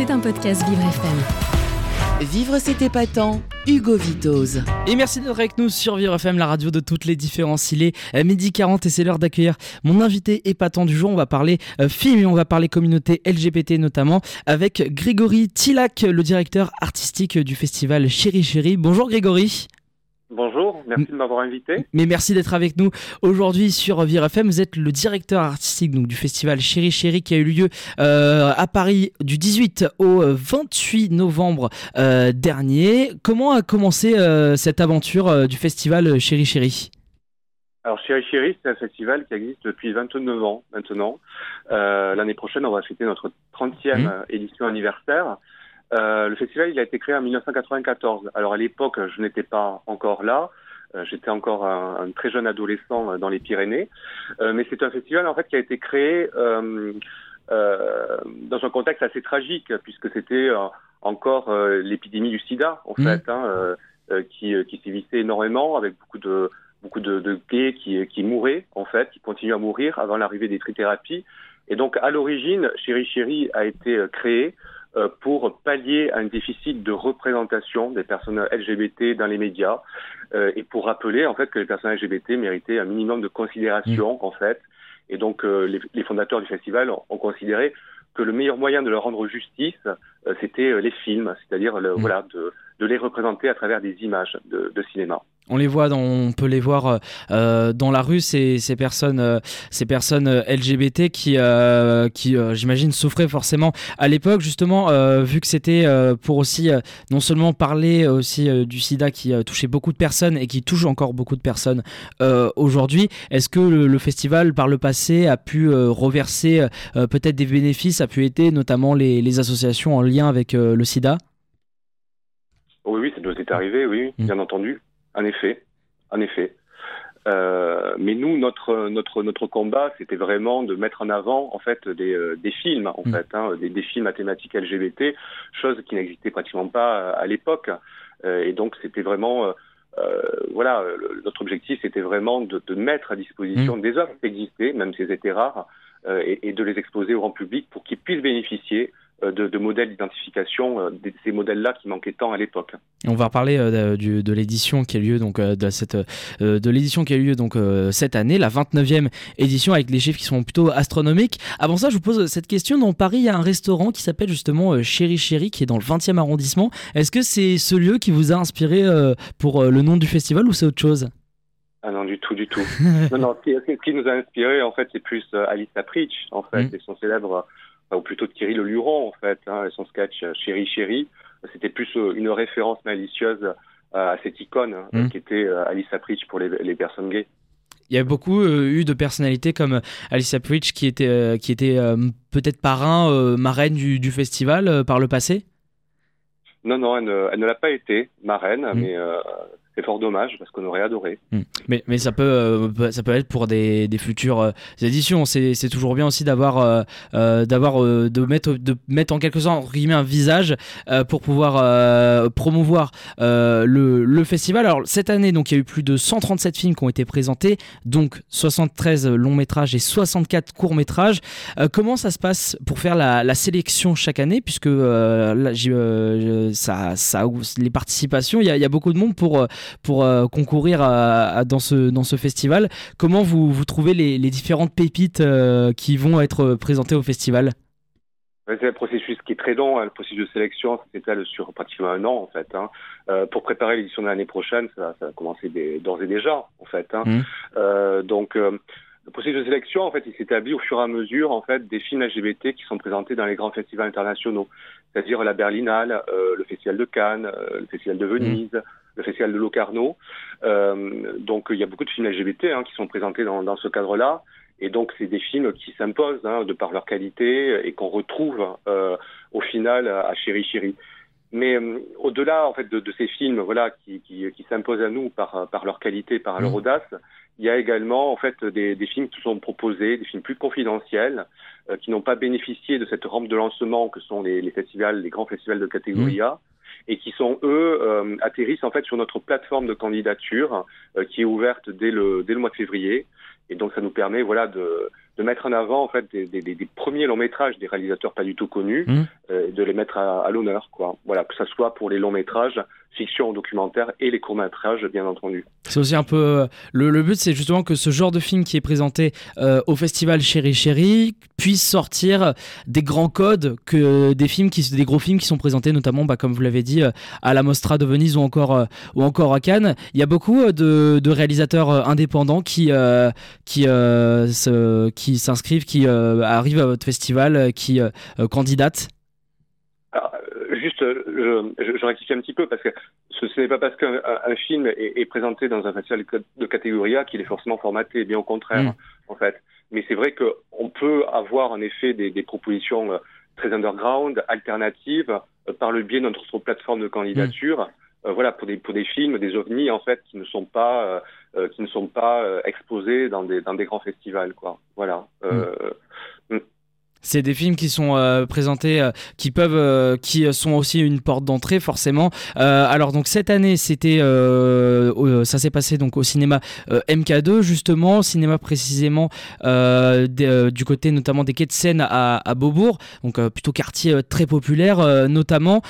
C'est un podcast Vivre FM. Vivre c'est épatant, Hugo Vitoz. Et merci d'être avec nous sur Vivre FM, la radio de toutes les différences. Il est euh, midi 40 et c'est l'heure d'accueillir mon invité épatant du jour. On va parler euh, film et on va parler communauté LGBT notamment avec Grégory Tilac, le directeur artistique du festival Chéri Chéri. Bonjour Grégory. Bonjour, merci de m'avoir invité. Mais merci d'être avec nous aujourd'hui sur Vivre FM. Vous êtes le directeur artistique donc, du festival Chéri Chéri qui a eu lieu euh, à Paris du 18 au 28 novembre euh, dernier. Comment a commencé euh, cette aventure du festival Chéri Chéri? Alors Chéri Chéri, c'est un festival qui existe depuis 29 ans maintenant. L'année prochaine, on va fêter notre 30e Mmh. édition anniversaire. Euh, le festival, il a été créé en 1994. Alors à l'époque, je n'étais pas encore là. Euh, J'étais encore un, un très jeune adolescent euh, dans les Pyrénées. Euh, mais c'est un festival en fait qui a été créé euh, euh, dans un contexte assez tragique, puisque c'était encore l'épidémie du sida, en Mhm. fait, hein, qui, qui sévissait énormément, avec beaucoup de beaucoup de, de gays qui, qui mouraient, en fait, qui continuent à mourir avant l'arrivée des trithérapies. Et donc, à l'origine, Chéri Chéri a été créé pour pallier un déficit de représentation des personnes LGBT dans les médias euh, et pour rappeler en fait que les personnes LGBT méritaient un minimum de considération en fait. Et donc euh, les, les fondateurs du festival ont, ont considéré que le meilleur moyen de leur rendre justice, euh, c'était euh, les films, c'est-à-dire le- Mm. voilà de, de les représenter à travers des images de, de cinéma. On les voit, dans, on peut les voir euh, dans la rue, ces, ces personnes, euh, ces personnes euh, LGBT qui, euh, qui euh, j'imagine, souffraient forcément à l'époque, justement, euh, vu que c'était euh, pour aussi euh, non seulement parler euh, aussi euh, du sida qui euh, touchait beaucoup de personnes et qui touche encore beaucoup de personnes euh, aujourd'hui. Est-ce que le, le festival, par le passé, a pu euh, reverser euh, peut-être des bénéfices, a pu aider notamment les, les associations en lien avec euh, le sida? Oui, oui, ça nous est arrivé, oui, Mm. bien entendu, en effet, en effet. Euh, mais nous, notre notre notre combat, c'était vraiment de mettre en avant en fait des, euh, des films, en Mm. fait, hein, des, des films à thématique LGBT, chose qui n'existait pratiquement pas euh, à l'époque. Euh, et donc, c'était vraiment euh, voilà, le- notre objectif, c'était vraiment de, de mettre à disposition des œuvres qui existaient, même si elles étaient rares, et, et de les exposer au grand public pour qu'ils puissent bénéficier de, de modèles d'identification, euh, de ces modèles-là qui manquaient tant à l'époque. On va reparler euh, de, du- de l'édition qui a lieu donc euh, de cette euh, de l'édition qui a lieu donc euh, cette année, la 29e édition avec des chiffres qui sont plutôt astronomiques. Avant ça, je vous pose cette question. Dans Paris, il y a un restaurant qui s'appelle justement euh, Chéri Chéri qui est dans le 20e arrondissement. Est-ce que c'est ce lieu qui vous a inspiré euh, pour euh, le nom du festival ou c'est autre chose? Ah non, du tout, du tout. non, non, ce qui, ce qui nous a inspiré, en fait, c'est plus euh, Alice Apritch, en fait, Mm. et son célèbre, euh, ou plutôt Thierry Le Luron, en fait, hein, et son sketch euh, Chéri Chéri. C'était plus euh, une référence malicieuse euh, à cette icône hein, Mm. qui était Alice Apritch pour les, les personnes gays. Il y a beaucoup euh, eu de personnalités comme Alicia Pritch qui était, euh, qui était euh, peut-être parrain, marraine du, du festival par le passé? Non, non, elle ne, elle ne l'a pas été, marraine, Mm. mais c'est fort dommage parce qu'on aurait adoré. Mais, mais ça, peut, euh, ça peut être pour des, futures euh, éditions. C'est toujours bien aussi d'avoir euh, d'avoir de, mettre, de mettre en quelque sorte entre guillemets, un visage pour pouvoir promouvoir le, festival. Alors cette année, donc, il y a eu plus de 137 films qui ont été présentés, donc 73 longs métrages et 64 courts métrages. Comment ça se passe pour faire la, sélection chaque année? Puisque là, ça, ça, les participations, il y, a, beaucoup de monde pour, pour euh, concourir à- à- dans, ce, dans ce festival. Comment vous, vous trouvez les, les différentes pépites euh, qui vont être présentées au festival? C'est un processus qui est très long. hein. Le processus de sélection s'étale sur pratiquement un an, en fait. hein. Euh, pour préparer l'édition de l'année prochaine, ça, ça a commencé dès- d'ores et déjà, en fait. hein. Euh, donc, euh, le processus de sélection, en fait, il s'établit au fur et à mesure, en fait, des films LGBT qui sont présentés dans les grands festivals internationaux, c'est-à-dire la Berlinale, le Festival de Cannes, le Festival de Venise, le Festival de Locarno. Euh, donc, il y a beaucoup de films LGBT hein, qui sont présentés dans, dans ce cadre-là. Et donc, c'est des films qui s'imposent hein, de par leur qualité et qu'on retrouve euh, au final à Chéri Chéri. Mais euh, au-delà en fait de, de ces films, voilà, qui, qui, qui s'imposent à nous par, par leur qualité, par leur Mhm. audace, il y a également en fait des, des films qui sont proposés, des films plus confidentiels, euh, qui n'ont pas bénéficié de cette rampe de lancement que sont les, les festivals, les grands festivals de catégorie A, et qui sont eux euh, atterrissent en fait sur notre plateforme de candidature euh, qui est ouverte dès le dès le mois de février. Et donc ça nous permet voilà de, de mettre en avant en fait des, des, des premiers longs métrages des réalisateurs pas du tout connus, mmh. euh, de les mettre à, à l'honneur, quoi. Voilà, que ce soit pour les longs métrages, fiction, documentaire et les courts métrages, bien entendu. C'est aussi un peu euh, le, le but, c'est justement que ce genre de film qui est présenté euh, au festival Chéri Chéri puisse sortir des grands codes que des films qui, des gros films qui sont présentés, notamment, bah, comme vous l'avez dit, à la Mostra de Venise ou encore ou encore à Cannes. Il y a beaucoup de, de réalisateurs indépendants qui qui se, qui s'inscrivent, qui euh, arrivent à votre festival, euh, qui euh, candidatent Juste, je, je, rectifie un petit peu parce que ce, n'est pas parce qu'un film est, présenté dans un festival de catégorie A qu'il est forcément formaté, bien au contraire, mm. en fait. Mais c'est vrai qu'on peut avoir en effet des, propositions très underground, alternatives, par le biais de notre plateforme de candidature. Mm. voilà, pour des, pour des films, des ovnis, en fait, qui ne sont pas, qui ne sont pas exposés dans des, dans des grands festivals, quoi. Voilà. Mm. C'est des films qui sont euh, présentés, euh, qui peuvent, euh, qui sont aussi une porte d'entrée forcément. alors donc cette année, ça s'est passé donc au cinéma MK2 justement, cinéma précisément du côté notamment des quais de Seine à, à Beaubourg, donc plutôt quartier très populaire notamment.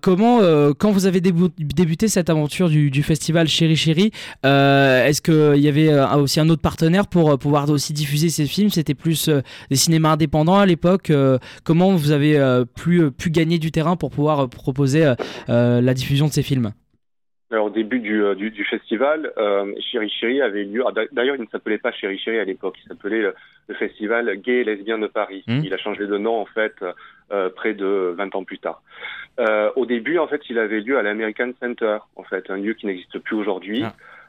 comment, quand vous avez débuté cette aventure du, du festival Chéri Chéri, est-ce qu'il y avait aussi un autre partenaire pour pouvoir aussi diffuser ces films? C'était plus des cinémas indépendants l'époque euh, Comment vous avez euh, pu, pu gagner du terrain pour pouvoir euh, proposer la diffusion de ces films? Alors, au début du, du, festival, euh, Chéri avait lieu. Ah, d'ailleurs, il ne s'appelait pas Chéri Chéri à l'époque. Il s'appelait le, festival Gay et Lesbien de Paris. Mmh. Il a changé de nom en fait près de 20 ans plus tard. au début, en fait, il avait lieu à l'American Center, en fait, un lieu qui n'existe plus aujourd'hui.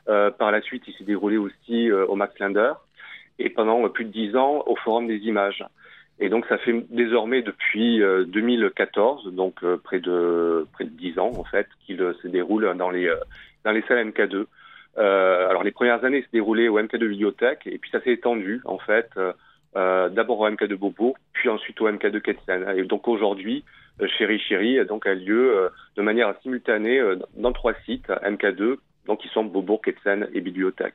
Ah. par la suite, il s'est déroulé aussi au Max Linder et pendant plus de 10 ans au Forum des Images. Et donc ça fait désormais depuis 2014, euh, donc euh, près de près de 10 ans en fait, qu'il euh, se déroule dans les dans les salles MK2. Euh, alors les premières années se déroulaient au MK2 Bibliothèque et puis ça s'est étendu en fait d'abord au MK2 Bobo, puis ensuite au MK2 Ketsen. Et donc aujourd'hui, Chéri Chéri donc a lieu de manière simultanée dans trois sites MK2, donc ils sont Beaubourg, Ketsen et Bibliothèque.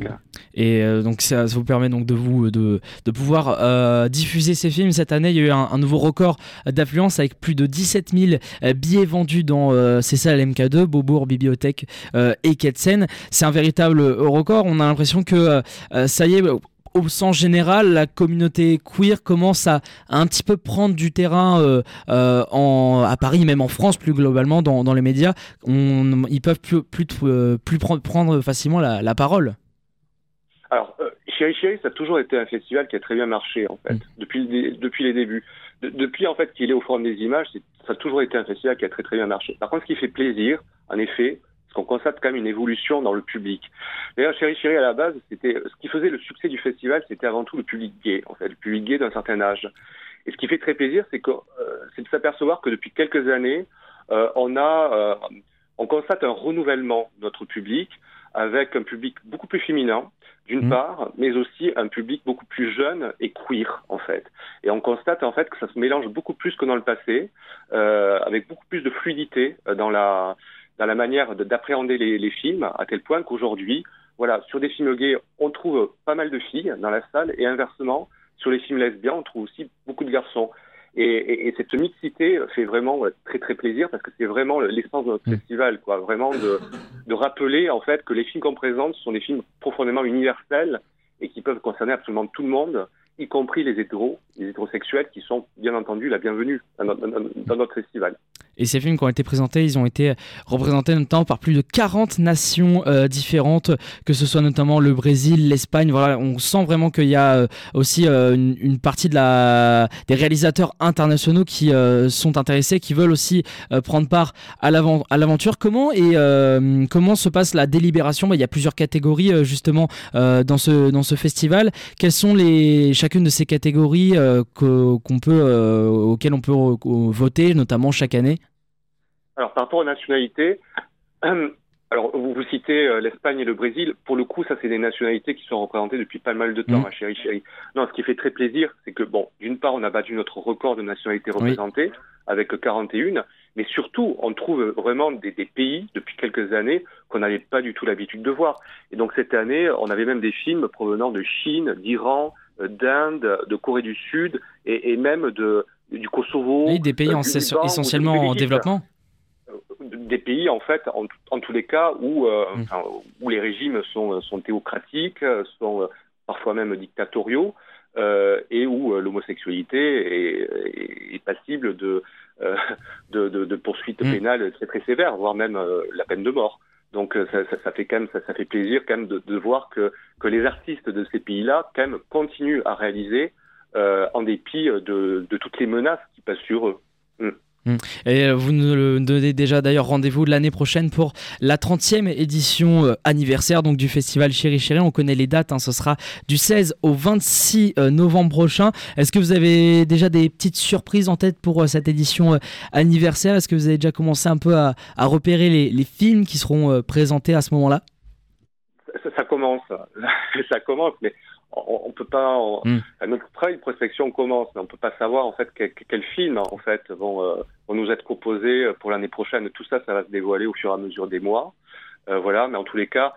Et euh, donc ça, vous permet donc de vous de, de pouvoir euh, diffuser ces films. Cette année, il y a eu un, nouveau record d'affluence avec plus de 17 000 euh, billets vendus dans ces salles MK2, Beaubourg, Bibliothèque et Ketsen. C'est un véritable record. On a l'impression que ça y est au sens général, la communauté queer commence à, un petit peu prendre du terrain euh, euh, en, à Paris, même en France plus globalement dans, dans les médias. On, ils peuvent plus, plus, euh, plus prendre, facilement la, la parole. Alors, Chéri Chéri, ça a toujours été un festival qui a très bien marché en fait, mm. depuis, les, depuis les débuts. depuis en fait qu'il est au Forum des Images, ça a toujours été un festival qui a très très bien marché. Par contre, ce qui fait plaisir, en effet, qu'on constate quand même une évolution dans le public. D'ailleurs, Chéri Chéri, à la base, c'était ce qui faisait le succès du festival, c'était avant tout le public gay, en fait, le public gay d'un certain âge. Et ce qui fait très plaisir, c'est que euh, c'est de s'apercevoir que depuis quelques années, euh, on a, euh, on constate un renouvellement de notre public avec un public beaucoup plus féminin, d'une mmh. part, mais aussi un public beaucoup plus jeune et queer, en fait. Et on constate, en fait, que ça se mélange beaucoup plus que dans le passé, avec beaucoup plus de fluidité dans la, dans la manière d'appréhender les, les, films, à tel point qu'aujourd'hui, voilà, sur des films gays, on trouve pas mal de filles dans la salle, et inversement, sur les films lesbiens, on trouve aussi beaucoup de garçons. Et, et, et cette mixité fait vraiment très très plaisir parce que c'est vraiment l'essence de notre mmh. festival, quoi. Vraiment de, de rappeler en fait que les films qu'on présente sont des films profondément universels et qui peuvent concerner absolument tout le monde, y compris les hétéros, les hétérosexuels, qui sont bien entendu la bienvenue dans notre, dans notre festival. Et ces films qui ont été présentés, ils ont été représentés notamment par plus de 40 nations euh, différentes, que ce soit notamment le Brésil, l'Espagne. Voilà, on sent vraiment qu'il y a euh, aussi euh, une, partie de la, des réalisateurs internationaux qui sont intéressés, qui veulent aussi prendre part à l'aventure. Comment et comment se passe la délibération? Bah, Il y a plusieurs catégories justement dans ce dans ce festival. Quelles sont les chacune de ces catégories qu'on peut auxquelles on peut voter, notamment chaque année? Alors, par rapport aux nationalités, alors vous, vous citez euh, l'Espagne et le Brésil. Pour le coup, ça, c'est des nationalités qui sont représentées depuis pas mal de temps, mmh. chérie, chérie. Non, ce qui fait très plaisir, c'est que, bon, d'une part, on a battu notre record de nationalités représentées avec 41, mais surtout, on trouve vraiment des, des pays depuis quelques années qu'on n'avait pas du tout l'habitude de voir. Et donc, cette année, on avait même des films provenant de Chine, d'Iran, d'Inde, de Corée du Sud et, même de, du Kosovo. Oui, des pays essentiellement en développement des pays en fait en, tous les cas où mm. où les régimes sont sont théocratiques sont parfois même dictatoriaux euh, et où euh, l'homosexualité est, est, passible de, euh, de, de, de, poursuites mm. pénales très très sévères, voire même la peine de mort. Donc ça, ça, ça, fait quand même ça, ça, fait plaisir quand même de, de voir que, que les artistes de ces pays-là quand même continuent à réaliser en dépit de, de toutes les menaces qui passent sur eux. Mm. Mm. Et euh, vous nous donnez déjà d'ailleurs rendez-vous l'année prochaine pour la 30e édition euh, anniversaire donc du festival Chéri Chéri. On connaît les dates, hein. ce sera du 16 au 26 euh, novembre prochain. Est-ce que vous avez déjà des petites surprises en tête pour cette édition anniversaire? Est-ce que vous avez déjà commencé un peu à, repérer les, films qui seront présentés à ce moment-là? Ça, ça, commence, ça commence, mais on, peut pas. Hmm. notre travail de prospection commence, mais on peut pas savoir en fait quel, quel film en fait vont, euh, vont, nous être proposés pour l'année prochaine. Tout ça, ça va se dévoiler au fur et à mesure des mois. Euh, voilà, mais en tous les cas,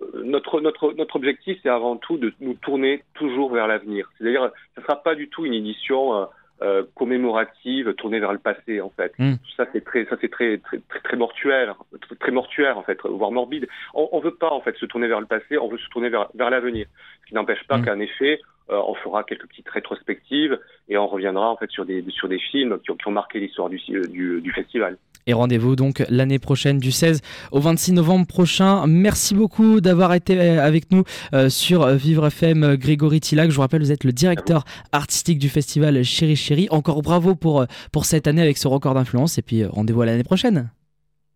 euh, notre notre notre objectif, c'est avant tout de nous tourner toujours vers l'avenir. C'est-à-dire, ce sera pas du tout une édition euh, commémorative tournée vers le passé en fait. Hmm. Ça c'est très ça c'est très, très très mortuaire, très mortuaire en fait, voire morbide. On, on veut pas en fait se tourner vers le passé, on veut se tourner vers vers l'avenir. Ce qui n'empêche pas hmm. qu'en effet euh, on fera quelques petites rétrospectives et on reviendra en fait sur des sur des films qui ont, qui ont marqué l'histoire du, du, du festival. Et rendez-vous donc l'année prochaine du 16 au 26 novembre prochain. Merci beaucoup d'avoir été euh, avec nous euh, sur Vivre FM Grégory Tillac. Je vous rappelle, vous êtes le directeur artistique du festival Chéri Chéri. Encore bravo pour, pour cette année avec ce record d'influence et puis rendez-vous à l'année prochaine.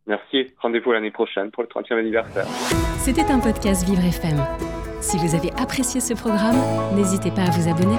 Merci. Rendez-vous l'année prochaine pour le 30e anniversaire. C'était un podcast Vivre FM. Si vous avez apprécié ce programme, n'hésitez pas à vous abonner.